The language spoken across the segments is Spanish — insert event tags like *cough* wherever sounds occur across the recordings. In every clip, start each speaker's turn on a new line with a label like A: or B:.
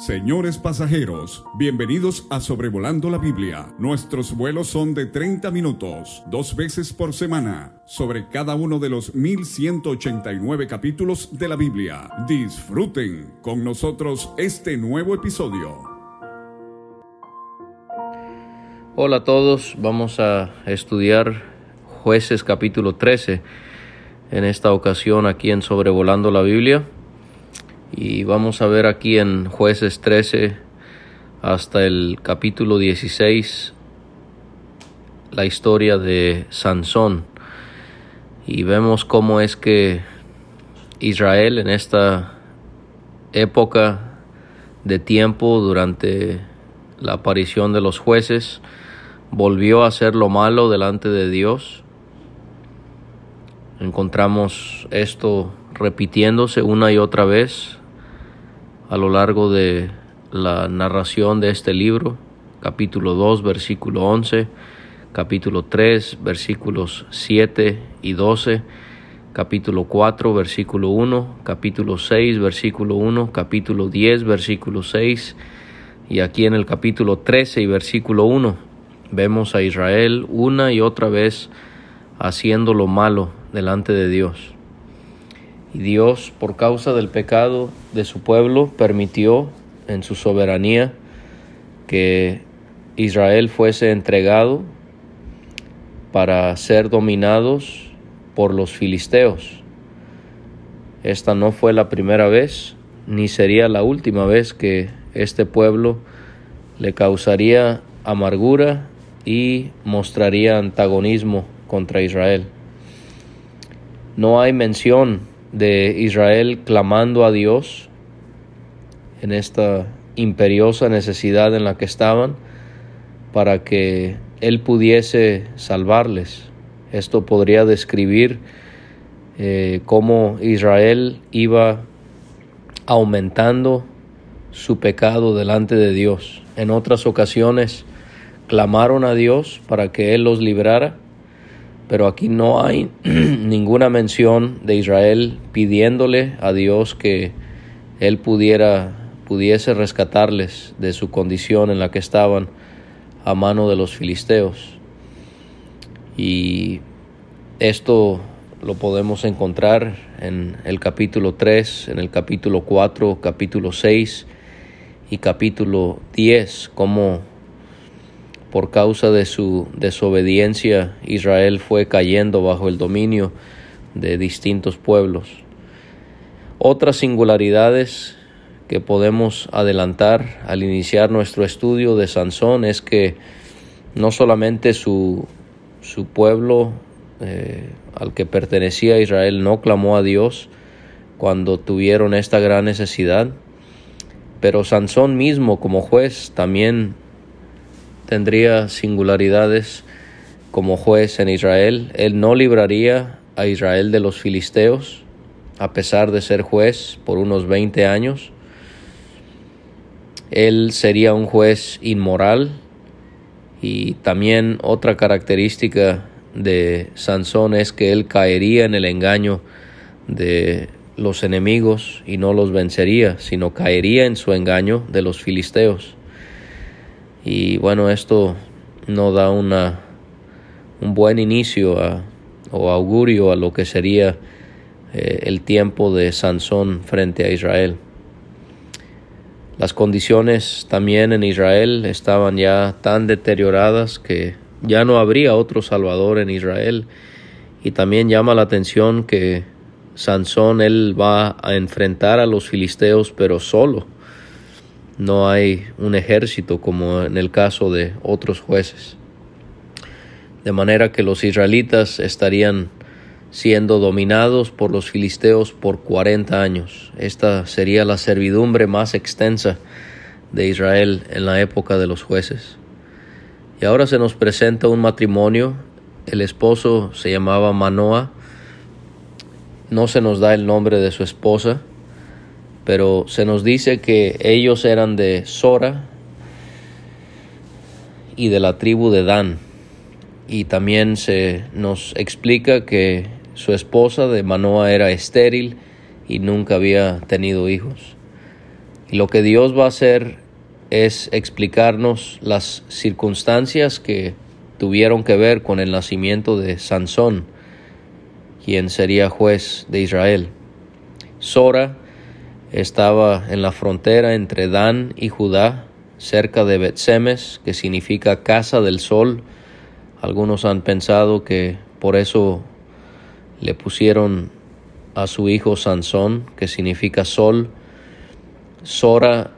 A: Señores pasajeros, bienvenidos a Sobrevolando la Biblia. Nuestros vuelos son de 30 minutos, dos veces por semana, sobre cada uno de los 1189 capítulos de la Biblia. Disfruten con nosotros este nuevo episodio.
B: Hola a todos, vamos a estudiar jueces capítulo 13 en esta ocasión aquí en Sobrevolando la Biblia. Y vamos a ver aquí en jueces 13 hasta el capítulo 16 la historia de Sansón. Y vemos cómo es que Israel en esta época de tiempo durante la aparición de los jueces volvió a hacer lo malo delante de Dios. Encontramos esto repitiéndose una y otra vez a lo largo de la narración de este libro, capítulo 2, versículo 11, capítulo 3, versículos 7 y 12, capítulo 4, versículo 1, capítulo 6, versículo 1, capítulo 10, versículo 6, y aquí en el capítulo 13 y versículo 1 vemos a Israel una y otra vez haciendo lo malo delante de Dios. Y Dios, por causa del pecado de su pueblo, permitió en su soberanía que Israel fuese entregado para ser dominados por los filisteos. Esta no fue la primera vez, ni sería la última vez que este pueblo le causaría amargura y mostraría antagonismo contra Israel. No hay mención de Israel clamando a Dios en esta imperiosa necesidad en la que estaban para que Él pudiese salvarles. Esto podría describir eh, cómo Israel iba aumentando su pecado delante de Dios. En otras ocasiones clamaron a Dios para que Él los librara pero aquí no hay *clears throat* ninguna mención de Israel pidiéndole a Dios que él pudiera pudiese rescatarles de su condición en la que estaban a mano de los filisteos. Y esto lo podemos encontrar en el capítulo 3, en el capítulo 4, capítulo 6 y capítulo 10, como por causa de su desobediencia, Israel fue cayendo bajo el dominio de distintos pueblos. Otras singularidades que podemos adelantar al iniciar nuestro estudio de Sansón es que no solamente su, su pueblo eh, al que pertenecía Israel no clamó a Dios cuando tuvieron esta gran necesidad, pero Sansón mismo como juez también tendría singularidades como juez en Israel. Él no libraría a Israel de los filisteos, a pesar de ser juez por unos 20 años. Él sería un juez inmoral y también otra característica de Sansón es que él caería en el engaño de los enemigos y no los vencería, sino caería en su engaño de los filisteos. Y bueno, esto no da una, un buen inicio o augurio a lo que sería eh, el tiempo de Sansón frente a Israel. Las condiciones también en Israel estaban ya tan deterioradas que ya no habría otro Salvador en Israel. Y también llama la atención que Sansón él va a enfrentar a los filisteos pero solo no hay un ejército como en el caso de otros jueces. De manera que los israelitas estarían siendo dominados por los filisteos por 40 años. Esta sería la servidumbre más extensa de Israel en la época de los jueces. Y ahora se nos presenta un matrimonio. El esposo se llamaba Manoa. No se nos da el nombre de su esposa pero se nos dice que ellos eran de Sora y de la tribu de Dan. Y también se nos explica que su esposa de Manoa era estéril y nunca había tenido hijos. Y lo que Dios va a hacer es explicarnos las circunstancias que tuvieron que ver con el nacimiento de Sansón, quien sería juez de Israel. Sora estaba en la frontera entre Dan y Judá, cerca de Betsemes, que significa casa del sol. Algunos han pensado que por eso le pusieron a su hijo Sansón, que significa sol. Sora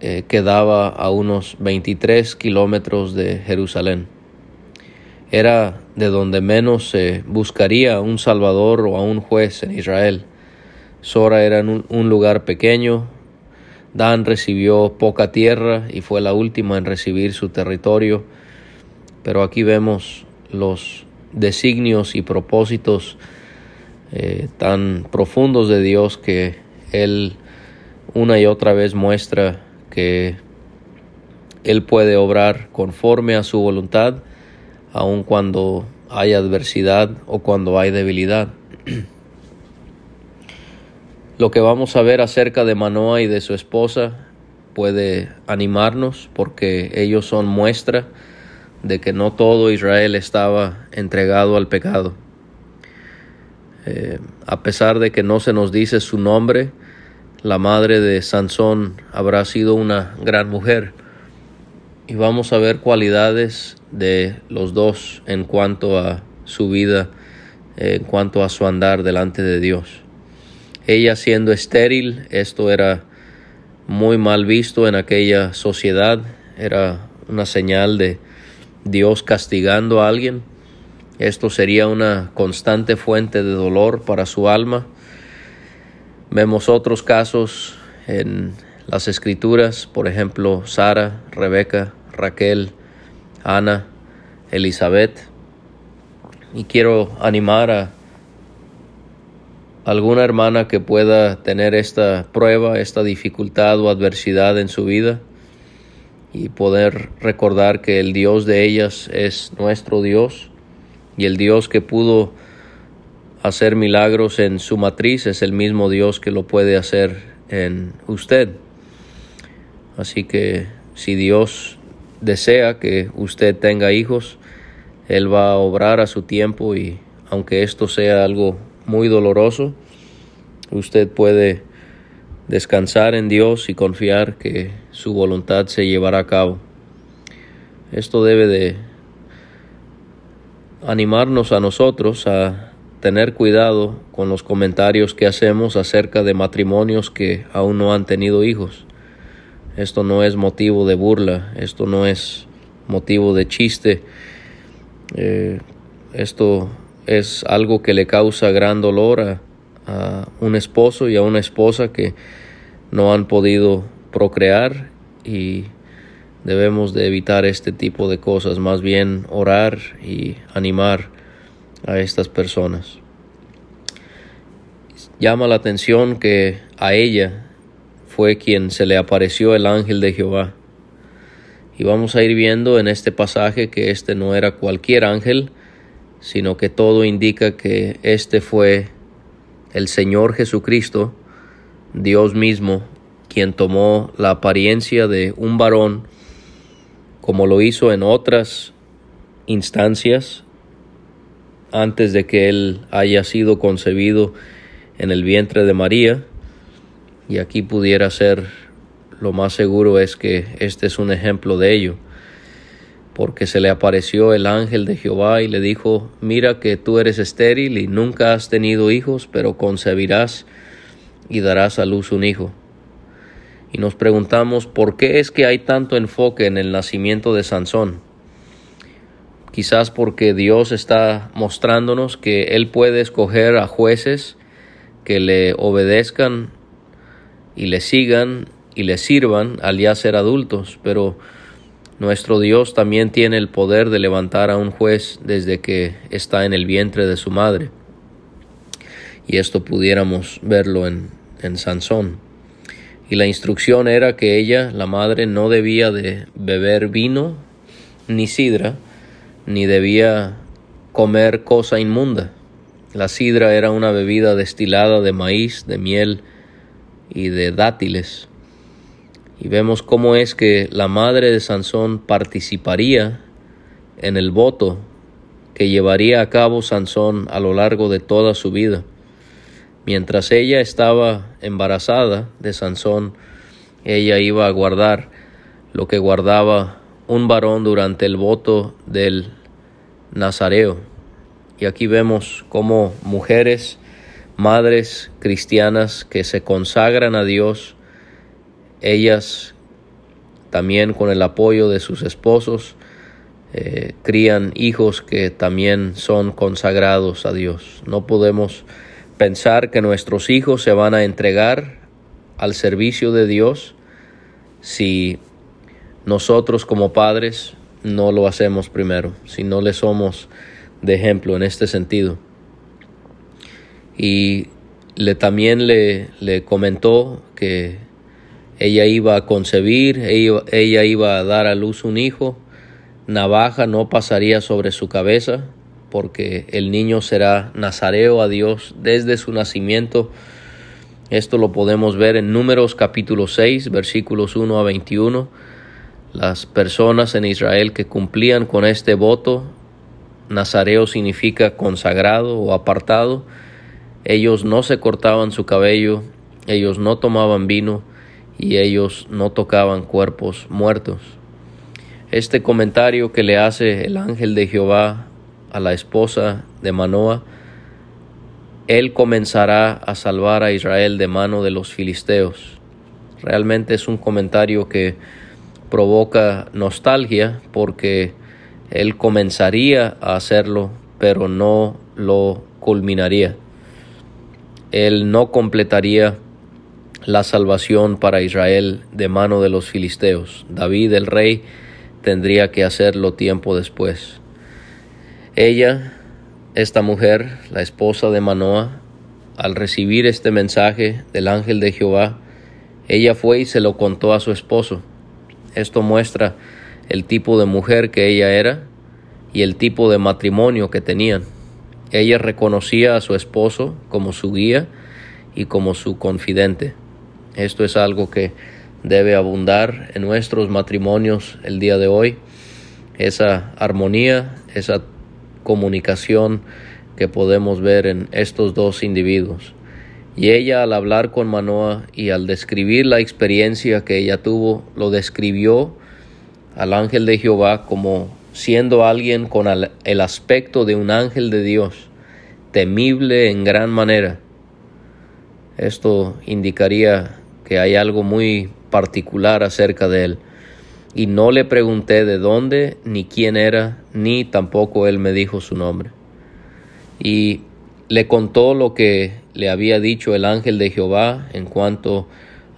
B: eh, quedaba a unos 23 kilómetros de Jerusalén. Era de donde menos se buscaría un salvador o a un juez en Israel. Sora era un, un lugar pequeño. Dan recibió poca tierra y fue la última en recibir su territorio. Pero aquí vemos los designios y propósitos eh, tan profundos de Dios que Él una y otra vez muestra que Él puede obrar conforme a su voluntad, aun cuando hay adversidad o cuando hay debilidad. *clears throat* Lo que vamos a ver acerca de Manoa y de su esposa puede animarnos porque ellos son muestra de que no todo Israel estaba entregado al pecado. Eh, a pesar de que no se nos dice su nombre, la madre de Sansón habrá sido una gran mujer. Y vamos a ver cualidades de los dos en cuanto a su vida, en cuanto a su andar delante de Dios. Ella siendo estéril, esto era muy mal visto en aquella sociedad, era una señal de Dios castigando a alguien. Esto sería una constante fuente de dolor para su alma. Vemos otros casos en las escrituras, por ejemplo, Sara, Rebeca, Raquel, Ana, Elizabeth. Y quiero animar a alguna hermana que pueda tener esta prueba, esta dificultad o adversidad en su vida y poder recordar que el Dios de ellas es nuestro Dios y el Dios que pudo hacer milagros en su matriz es el mismo Dios que lo puede hacer en usted. Así que si Dios desea que usted tenga hijos, Él va a obrar a su tiempo y aunque esto sea algo muy doloroso, usted puede descansar en Dios y confiar que su voluntad se llevará a cabo. Esto debe de animarnos a nosotros a tener cuidado con los comentarios que hacemos acerca de matrimonios que aún no han tenido hijos. Esto no es motivo de burla, esto no es motivo de chiste. Eh, esto es algo que le causa gran dolor a, a un esposo y a una esposa que no han podido procrear y debemos de evitar este tipo de cosas, más bien orar y animar a estas personas. Llama la atención que a ella fue quien se le apareció el ángel de Jehová. Y vamos a ir viendo en este pasaje que este no era cualquier ángel, sino que todo indica que este fue el Señor Jesucristo, Dios mismo, quien tomó la apariencia de un varón, como lo hizo en otras instancias, antes de que él haya sido concebido en el vientre de María, y aquí pudiera ser, lo más seguro es que este es un ejemplo de ello, porque se le apareció el ángel de Jehová y le dijo, mira que tú eres estéril y nunca has tenido hijos, pero concebirás y darás a luz un hijo y nos preguntamos por qué es que hay tanto enfoque en el nacimiento de Sansón. Quizás porque Dios está mostrándonos que Él puede escoger a jueces que le obedezcan y le sigan y le sirvan al ya ser adultos, pero nuestro Dios también tiene el poder de levantar a un juez desde que está en el vientre de su madre. Y esto pudiéramos verlo en, en Sansón y la instrucción era que ella, la madre, no debía de beber vino ni sidra, ni debía comer cosa inmunda. La sidra era una bebida destilada de maíz, de miel y de dátiles. Y vemos cómo es que la madre de Sansón participaría en el voto que llevaría a cabo Sansón a lo largo de toda su vida. Mientras ella estaba embarazada de Sansón, ella iba a guardar lo que guardaba un varón durante el voto del Nazareo. Y aquí vemos cómo mujeres, madres cristianas que se consagran a Dios, ellas también con el apoyo de sus esposos, eh, crían hijos que también son consagrados a Dios. No podemos pensar que nuestros hijos se van a entregar al servicio de Dios si nosotros como padres no lo hacemos primero, si no le somos de ejemplo en este sentido. Y le también le, le comentó que ella iba a concebir, ella, ella iba a dar a luz un hijo, navaja no pasaría sobre su cabeza, porque el niño será nazareo a Dios desde su nacimiento. Esto lo podemos ver en Números capítulo 6, versículos 1 a 21. Las personas en Israel que cumplían con este voto, nazareo significa consagrado o apartado, ellos no se cortaban su cabello, ellos no tomaban vino y ellos no tocaban cuerpos muertos. Este comentario que le hace el ángel de Jehová a la esposa de Manoa, él comenzará a salvar a Israel de mano de los filisteos. Realmente es un comentario que provoca nostalgia porque él comenzaría a hacerlo, pero no lo culminaría. Él no completaría la salvación para Israel de mano de los filisteos. David el rey tendría que hacerlo tiempo después. Ella, esta mujer, la esposa de Manoa, al recibir este mensaje del ángel de Jehová, ella fue y se lo contó a su esposo. Esto muestra el tipo de mujer que ella era y el tipo de matrimonio que tenían. Ella reconocía a su esposo como su guía y como su confidente. Esto es algo que debe abundar en nuestros matrimonios el día de hoy, esa armonía, esa comunicación que podemos ver en estos dos individuos. Y ella al hablar con Manoa y al describir la experiencia que ella tuvo, lo describió al ángel de Jehová como siendo alguien con el aspecto de un ángel de Dios, temible en gran manera. Esto indicaría hay algo muy particular acerca de él. Y no le pregunté de dónde, ni quién era, ni tampoco él me dijo su nombre. Y le contó lo que le había dicho el ángel de Jehová en cuanto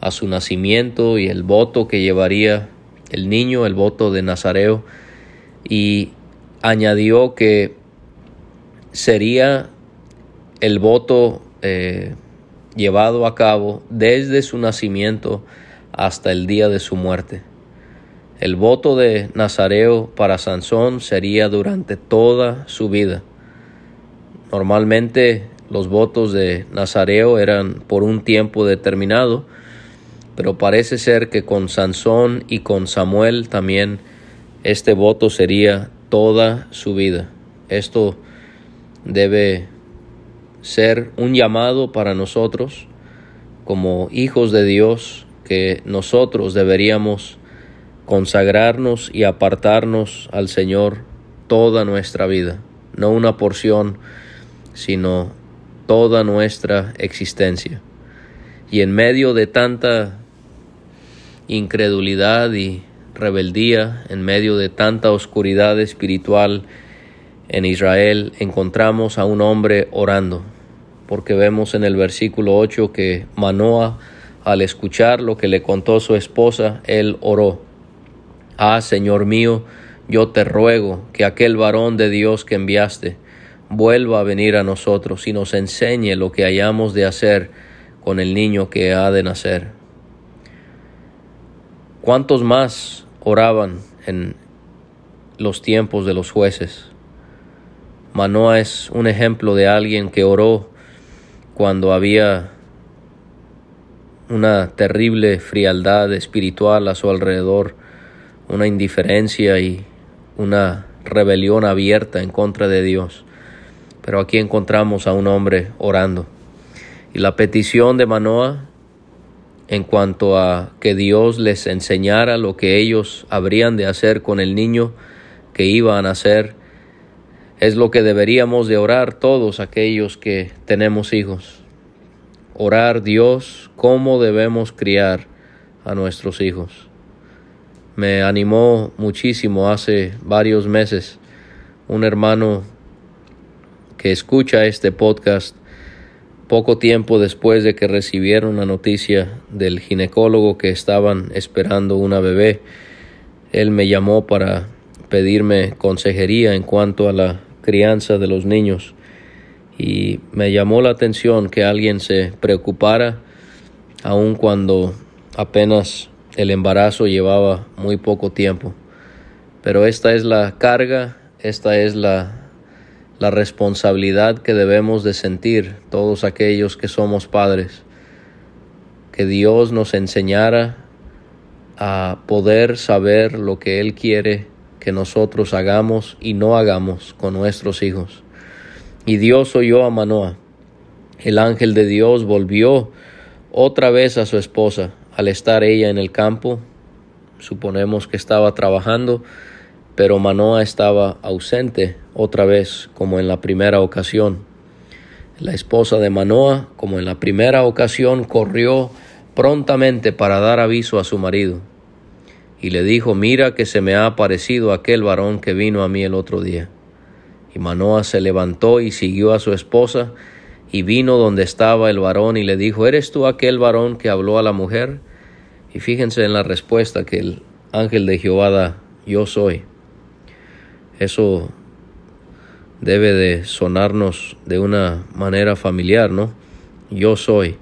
B: a su nacimiento y el voto que llevaría el niño, el voto de Nazareo, y añadió que sería el voto eh, llevado a cabo desde su nacimiento hasta el día de su muerte. El voto de Nazareo para Sansón sería durante toda su vida. Normalmente los votos de Nazareo eran por un tiempo determinado, pero parece ser que con Sansón y con Samuel también este voto sería toda su vida. Esto debe ser un llamado para nosotros como hijos de Dios que nosotros deberíamos consagrarnos y apartarnos al Señor toda nuestra vida, no una porción, sino toda nuestra existencia. Y en medio de tanta incredulidad y rebeldía, en medio de tanta oscuridad espiritual en Israel, encontramos a un hombre orando, porque vemos en el versículo 8 que Manoa, al escuchar lo que le contó su esposa, él oró. Ah, Señor mío, yo te ruego que aquel varón de Dios que enviaste vuelva a venir a nosotros y nos enseñe lo que hayamos de hacer con el niño que ha de nacer. ¿Cuántos más oraban en los tiempos de los jueces? Manoa es un ejemplo de alguien que oró cuando había una terrible frialdad espiritual a su alrededor, una indiferencia y una rebelión abierta en contra de Dios. Pero aquí encontramos a un hombre orando. Y la petición de Manoah en cuanto a que Dios les enseñara lo que ellos habrían de hacer con el niño que iban a hacer, es lo que deberíamos de orar todos aquellos que tenemos hijos. Orar Dios cómo debemos criar a nuestros hijos. Me animó muchísimo hace varios meses un hermano que escucha este podcast poco tiempo después de que recibieron la noticia del ginecólogo que estaban esperando una bebé, él me llamó para pedirme consejería en cuanto a la crianza de los niños y me llamó la atención que alguien se preocupara aun cuando apenas el embarazo llevaba muy poco tiempo. Pero esta es la carga, esta es la la responsabilidad que debemos de sentir todos aquellos que somos padres, que Dios nos enseñara a poder saber lo que Él quiere que nosotros hagamos y no hagamos con nuestros hijos. Y Dios oyó a Manoah. El ángel de Dios volvió otra vez a su esposa al estar ella en el campo. Suponemos que estaba trabajando pero Manoa estaba ausente otra vez como en la primera ocasión. La esposa de Manoa, como en la primera ocasión, corrió prontamente para dar aviso a su marido y le dijo, mira que se me ha aparecido aquel varón que vino a mí el otro día. Y Manoa se levantó y siguió a su esposa y vino donde estaba el varón y le dijo, ¿eres tú aquel varón que habló a la mujer? Y fíjense en la respuesta que el ángel de Jehová da, yo soy. Eso debe de sonarnos de una manera familiar, ¿no? Yo soy.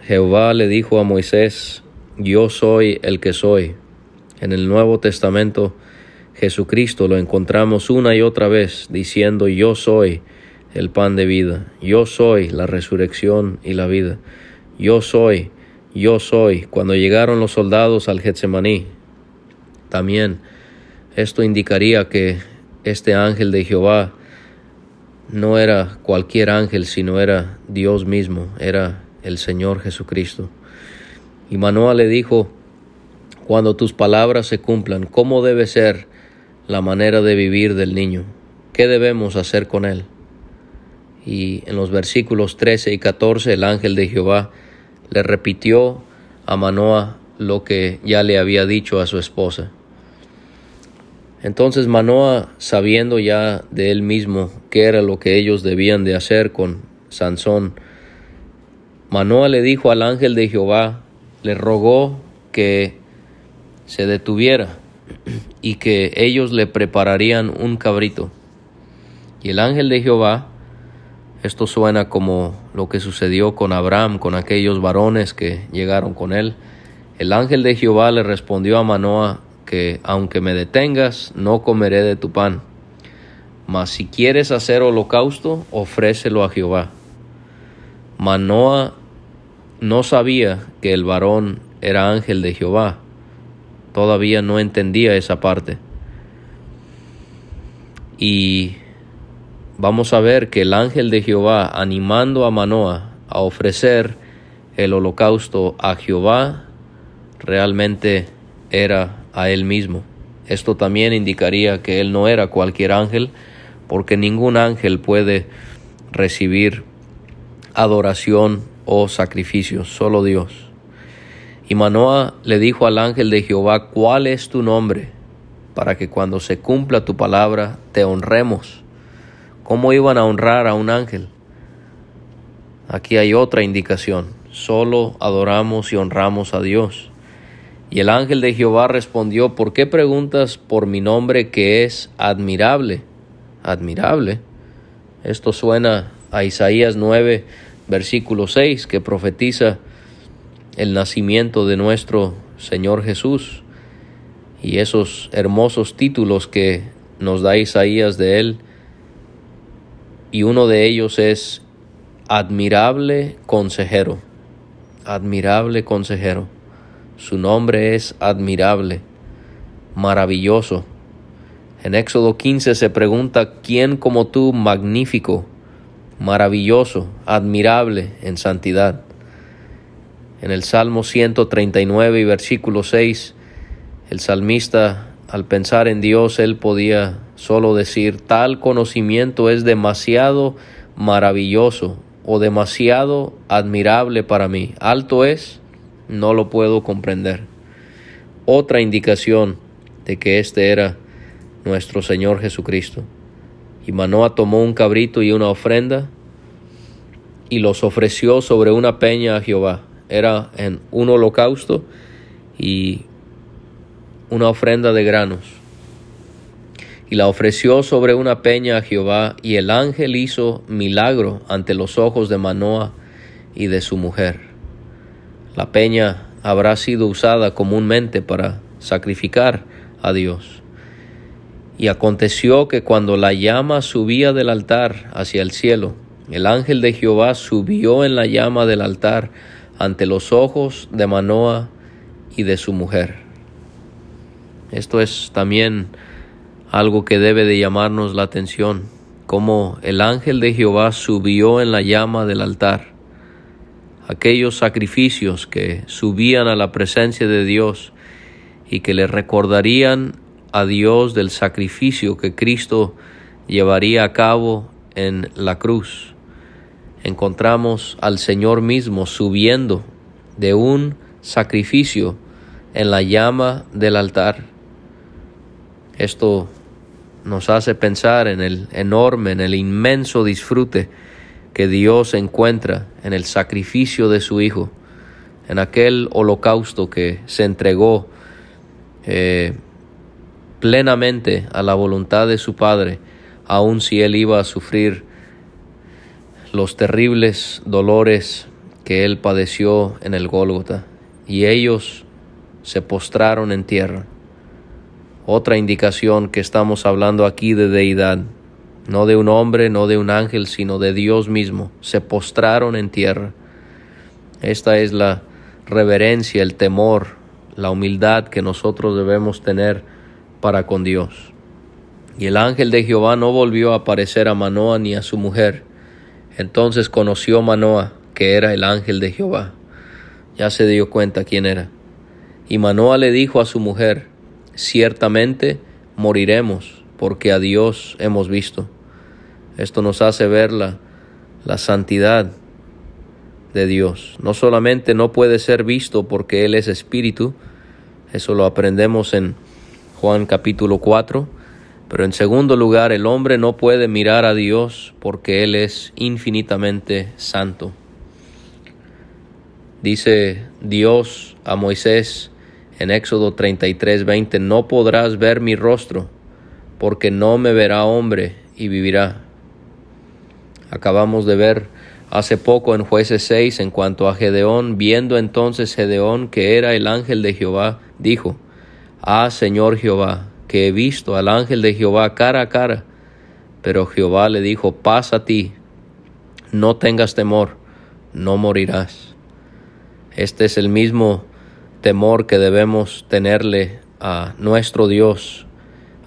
B: Jehová le dijo a Moisés, yo soy el que soy. En el Nuevo Testamento, Jesucristo lo encontramos una y otra vez diciendo, yo soy el pan de vida, yo soy la resurrección y la vida, yo soy, yo soy. Cuando llegaron los soldados al Getsemaní, también esto indicaría que este ángel de Jehová no era cualquier ángel, sino era Dios mismo, era el Señor Jesucristo. Y Manoa le dijo, cuando tus palabras se cumplan, ¿cómo debe ser la manera de vivir del niño? ¿Qué debemos hacer con él? Y en los versículos 13 y 14 el ángel de Jehová le repitió a Manoa lo que ya le había dicho a su esposa. Entonces Manoa, sabiendo ya de él mismo qué era lo que ellos debían de hacer con Sansón, Manoa le dijo al ángel de Jehová, le rogó que se detuviera y que ellos le prepararían un cabrito. Y el ángel de Jehová, esto suena como lo que sucedió con Abraham, con aquellos varones que llegaron con él, el ángel de Jehová le respondió a Manoa que aunque me detengas, no comeré de tu pan. Mas si quieres hacer holocausto, ofrécelo a Jehová. Manoa no sabía que el varón era ángel de Jehová. Todavía no entendía esa parte. Y vamos a ver que el ángel de Jehová animando a Manoa a ofrecer el holocausto a Jehová realmente era a él mismo. Esto también indicaría que él no era cualquier ángel, porque ningún ángel puede recibir adoración o sacrificio, solo Dios. Y Manoah le dijo al ángel de Jehová, ¿cuál es tu nombre? Para que cuando se cumpla tu palabra te honremos. ¿Cómo iban a honrar a un ángel? Aquí hay otra indicación. Solo adoramos y honramos a Dios. Y el ángel de Jehová respondió, ¿por qué preguntas por mi nombre que es admirable? Admirable. Esto suena a Isaías 9, versículo 6, que profetiza el nacimiento de nuestro Señor Jesús y esos hermosos títulos que nos da Isaías de él. Y uno de ellos es admirable consejero. admirable consejero. Su nombre es admirable, maravilloso. En Éxodo 15 se pregunta, ¿quién como tú, magnífico, maravilloso, admirable en santidad? En el Salmo 139 y versículo 6, el salmista, al pensar en Dios, él podía solo decir, tal conocimiento es demasiado maravilloso o demasiado admirable para mí. Alto es, no lo puedo comprender. Otra indicación de que este era nuestro Señor Jesucristo. Y Manoa tomó un cabrito y una ofrenda y los ofreció sobre una peña a Jehová era en un holocausto y una ofrenda de granos. Y la ofreció sobre una peña a Jehová, y el ángel hizo milagro ante los ojos de Manoa y de su mujer. La peña habrá sido usada comúnmente para sacrificar a Dios. Y aconteció que cuando la llama subía del altar hacia el cielo, el ángel de Jehová subió en la llama del altar ante los ojos de Manoa y de su mujer. Esto es también algo que debe de llamarnos la atención, como el ángel de Jehová subió en la llama del altar. Aquellos sacrificios que subían a la presencia de Dios y que le recordarían a Dios del sacrificio que Cristo llevaría a cabo en la cruz encontramos al Señor mismo subiendo de un sacrificio en la llama del altar. Esto nos hace pensar en el enorme, en el inmenso disfrute que Dios encuentra en el sacrificio de su Hijo, en aquel holocausto que se entregó eh, plenamente a la voluntad de su Padre, aun si él iba a sufrir los terribles dolores que él padeció en el Gólgota, y ellos se postraron en tierra. Otra indicación que estamos hablando aquí de deidad, no de un hombre, no de un ángel, sino de Dios mismo, se postraron en tierra. Esta es la reverencia, el temor, la humildad que nosotros debemos tener para con Dios. Y el ángel de Jehová no volvió a aparecer a Manoa ni a su mujer, entonces conoció Manoa que era el ángel de Jehová. Ya se dio cuenta quién era. Y Manoa le dijo a su mujer, ciertamente moriremos, porque a Dios hemos visto. Esto nos hace ver la, la santidad de Dios. No solamente no puede ser visto porque Él es espíritu, eso lo aprendemos en Juan capítulo 4, pero en segundo lugar, el hombre no puede mirar a Dios porque Él es infinitamente santo. Dice Dios a Moisés en Éxodo 33, 20, no podrás ver mi rostro porque no me verá hombre y vivirá. Acabamos de ver hace poco en jueces 6 en cuanto a Gedeón, viendo entonces Gedeón que era el ángel de Jehová, dijo, Ah Señor Jehová, que he visto al ángel de Jehová cara a cara. Pero Jehová le dijo, paz a ti, no tengas temor, no morirás. Este es el mismo temor que debemos tenerle a nuestro Dios,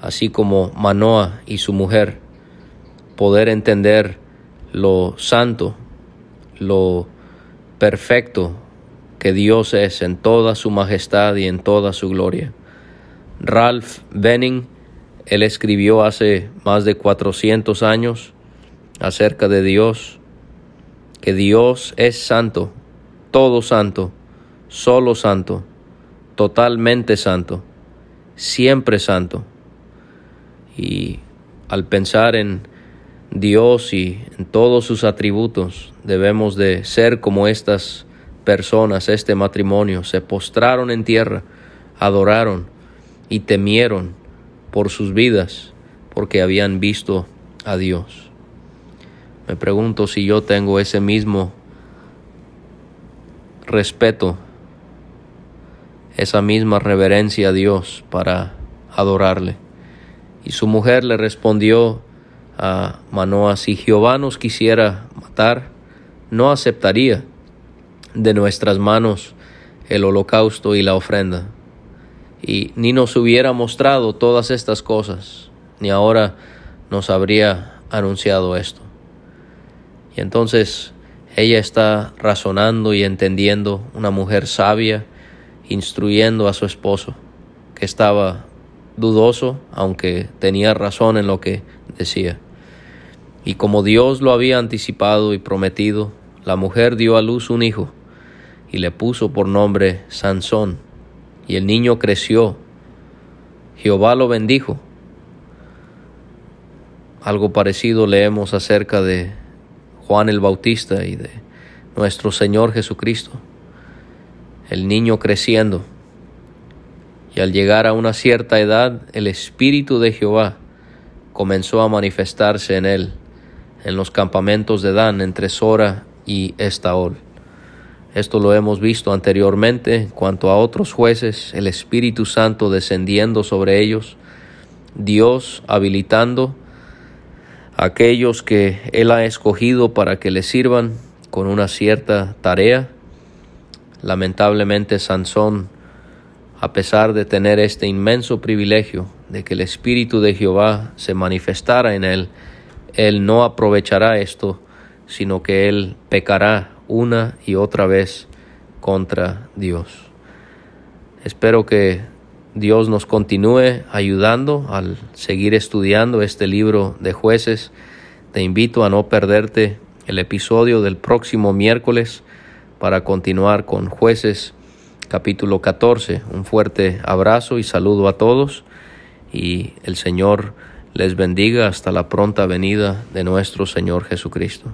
B: así como Manoa y su mujer, poder entender lo santo, lo perfecto que Dios es en toda su majestad y en toda su gloria. Ralph Benning, él escribió hace más de 400 años acerca de Dios, que Dios es santo, todo santo, solo santo, totalmente santo, siempre santo. Y al pensar en Dios y en todos sus atributos, debemos de ser como estas personas, este matrimonio, se postraron en tierra, adoraron, y temieron por sus vidas porque habían visto a Dios. Me pregunto si yo tengo ese mismo respeto, esa misma reverencia a Dios para adorarle. Y su mujer le respondió a Manoa, si Jehová nos quisiera matar, no aceptaría de nuestras manos el holocausto y la ofrenda. Y ni nos hubiera mostrado todas estas cosas, ni ahora nos habría anunciado esto. Y entonces ella está razonando y entendiendo, una mujer sabia, instruyendo a su esposo, que estaba dudoso, aunque tenía razón en lo que decía. Y como Dios lo había anticipado y prometido, la mujer dio a luz un hijo y le puso por nombre Sansón. Y el niño creció. Jehová lo bendijo. Algo parecido leemos acerca de Juan el Bautista y de nuestro Señor Jesucristo. El niño creciendo. Y al llegar a una cierta edad, el Espíritu de Jehová comenzó a manifestarse en él, en los campamentos de Dan, entre Sora y Estaol. Esto lo hemos visto anteriormente en cuanto a otros jueces, el Espíritu Santo descendiendo sobre ellos, Dios habilitando a aquellos que Él ha escogido para que le sirvan con una cierta tarea. Lamentablemente Sansón, a pesar de tener este inmenso privilegio de que el Espíritu de Jehová se manifestara en él, él no aprovechará esto, sino que él pecará una y otra vez contra Dios. Espero que Dios nos continúe ayudando al seguir estudiando este libro de jueces. Te invito a no perderte el episodio del próximo miércoles para continuar con jueces capítulo 14. Un fuerte abrazo y saludo a todos y el Señor les bendiga hasta la pronta venida de nuestro Señor Jesucristo.